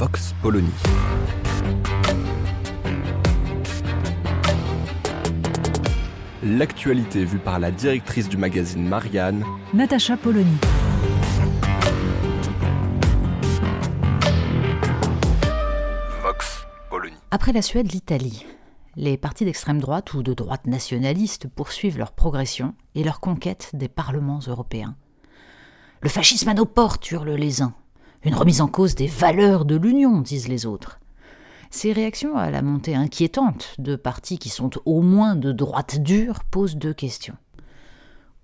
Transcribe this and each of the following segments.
Vox Polony. L'actualité vue par la directrice du magazine Marianne, Natacha Polony. Vox Polony. Après la Suède, l'Italie. Les partis d'extrême droite ou de droite nationaliste poursuivent leur progression et leur conquête des parlements européens. Le fascisme à nos portes, hurlent les uns. Une remise en cause des valeurs de l'Union, disent les autres. Ces réactions à la montée inquiétante de partis qui sont au moins de droite dure posent deux questions.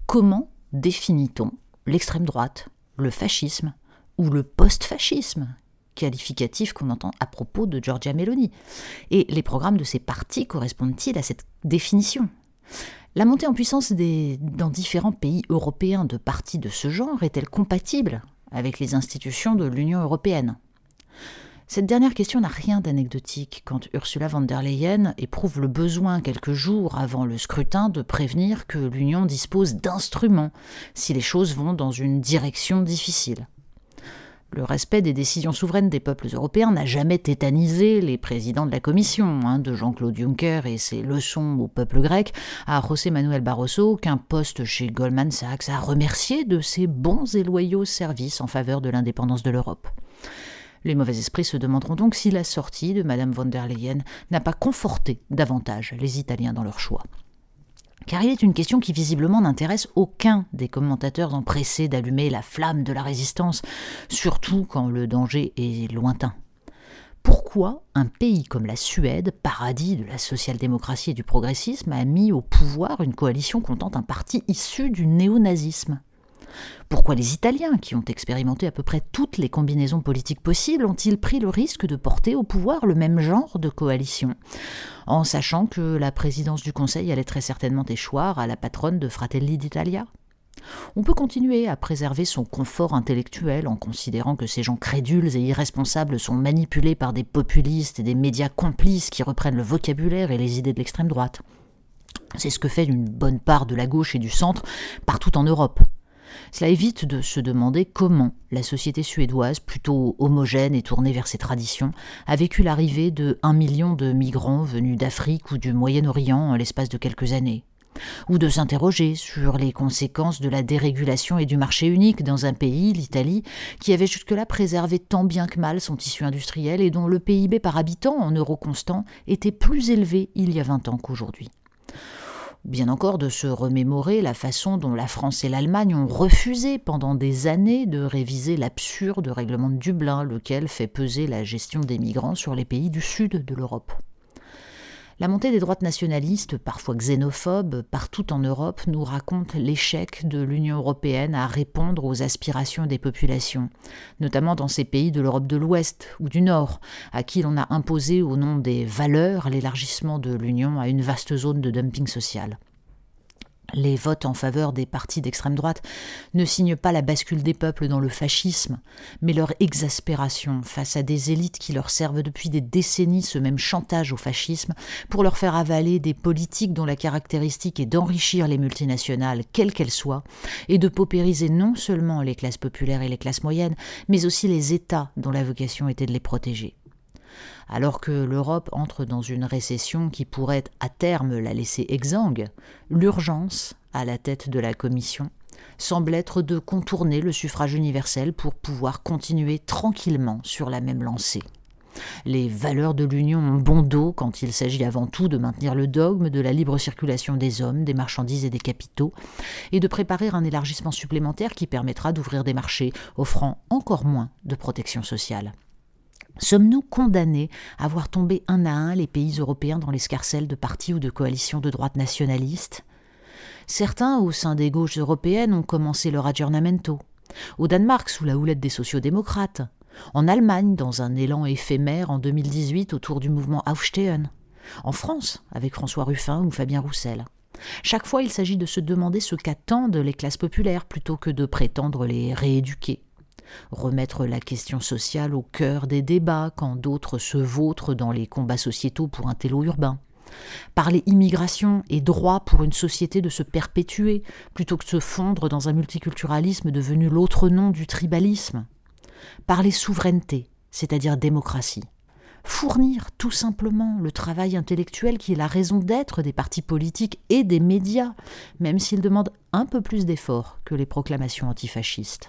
Comment définit-on l'extrême droite, le fascisme ou le post-fascisme? Qualificatif qu'on entend à propos de Giorgia Meloni Et les programmes de ces partis correspondent-ils à cette définition? La montée en puissance dans différents pays européens de partis de ce genre est-elle compatible avec les institutions de l'Union européenne cette dernière question n'a rien d'anecdotique quand Ursula von der Leyen éprouve le besoin quelques jours avant le scrutin de prévenir que l'Union dispose d'instruments si les choses vont dans une direction difficile. Le respect des décisions souveraines des peuples européens n'a jamais tétanisé les présidents de la Commission, hein, de Jean-Claude Juncker et ses leçons au peuple grec, à José Manuel Barroso, qu'un poste chez Goldman Sachs a remercié de ses bons et loyaux services en faveur de l'indépendance de l'Europe. Les mauvais esprits se demanderont donc si la sortie de Madame von der Leyen n'a pas conforté davantage les Italiens dans leur choix. Car il est une question qui visiblement n'intéresse aucun des commentateurs empressés d'allumer la flamme de la résistance, surtout quand le danger est lointain. Pourquoi un pays comme la Suède, paradis de la social-démocratie et du progressisme, a mis au pouvoir une coalition comptant un parti issu du néonazisme? Pourquoi les Italiens, qui ont expérimenté à peu près toutes les combinaisons politiques possibles, ont-ils pris le risque de porter au pouvoir le même genre de coalition? En sachant que la présidence du Conseil allait très certainement échoir à la patronne de Fratelli d'Italia? On peut continuer à préserver son confort intellectuel en considérant que ces gens crédules et irresponsables sont manipulés par des populistes et des médias complices qui reprennent le vocabulaire et les idées de l'extrême droite. C'est ce que fait une bonne part de la gauche et du centre partout en Europe. Cela évite de se demander comment la société suédoise, plutôt homogène et tournée vers ses traditions, a vécu l'arrivée de 1 million de migrants venus d'Afrique ou du Moyen-Orient en l'espace de quelques années. Ou de s'interroger sur les conséquences de la dérégulation et du marché unique dans un pays, l'Italie, qui avait jusque-là préservé tant bien que mal son tissu industriel et dont le PIB par habitant en euros constants était plus élevé il y a 20 ans qu'aujourd'hui bien encore de se remémorer la façon dont la France et l'Allemagne ont refusé pendant des années de réviser l'absurde règlement de Dublin, lequel fait peser la gestion des migrants sur les pays du sud de l'Europe. La montée des droites nationalistes, parfois xénophobes, partout en Europe, nous raconte l'échec de l'Union européenne à répondre aux aspirations des populations, notamment dans ces pays de l'Europe de l'Ouest ou du Nord, à qui l'on a imposé au nom des valeurs l'élargissement de l'Union à une vaste zone de dumping social. Les votes en faveur des partis d'extrême droite ne signent pas la bascule des peuples dans le fascisme, mais leur exaspération face à des élites qui leur servent depuis des décennies ce même chantage au fascisme pour leur faire avaler des politiques dont la caractéristique est d'enrichir les multinationales, quelles qu'elles soient, et de paupériser non seulement les classes populaires et les classes moyennes, mais aussi les États dont la vocation était de les protéger alors que l'Europe entre dans une récession qui pourrait à terme la laisser exsangue, l'urgence, à la tête de la Commission, semble être de contourner le suffrage universel pour pouvoir continuer tranquillement sur la même lancée. Les valeurs de l'Union ont bon dos quand il s'agit avant tout de maintenir le dogme de la libre circulation des hommes, des marchandises et des capitaux, et de préparer un élargissement supplémentaire qui permettra d'ouvrir des marchés offrant encore moins de protection sociale. Sommes-nous condamnés à voir tomber un à un les pays européens dans l'escarcelle de partis ou de coalitions de droite nationalistes Certains, au sein des gauches européennes, ont commencé leur aggiornamento. Au Danemark, sous la houlette des sociodémocrates. En Allemagne, dans un élan éphémère en 2018 autour du mouvement Aufstehen. En France, avec François Ruffin ou Fabien Roussel. Chaque fois, il s'agit de se demander ce qu'attendent les classes populaires plutôt que de prétendre les rééduquer. Remettre la question sociale au cœur des débats quand d'autres se vautrent dans les combats sociétaux pour un télo urbain. Parler immigration et droit pour une société de se perpétuer plutôt que de se fondre dans un multiculturalisme devenu l'autre nom du tribalisme. Parler souveraineté, c'est-à-dire démocratie fournir tout simplement le travail intellectuel qui est la raison d'être des partis politiques et des médias, même s'ils demandent un peu plus d'efforts que les proclamations antifascistes.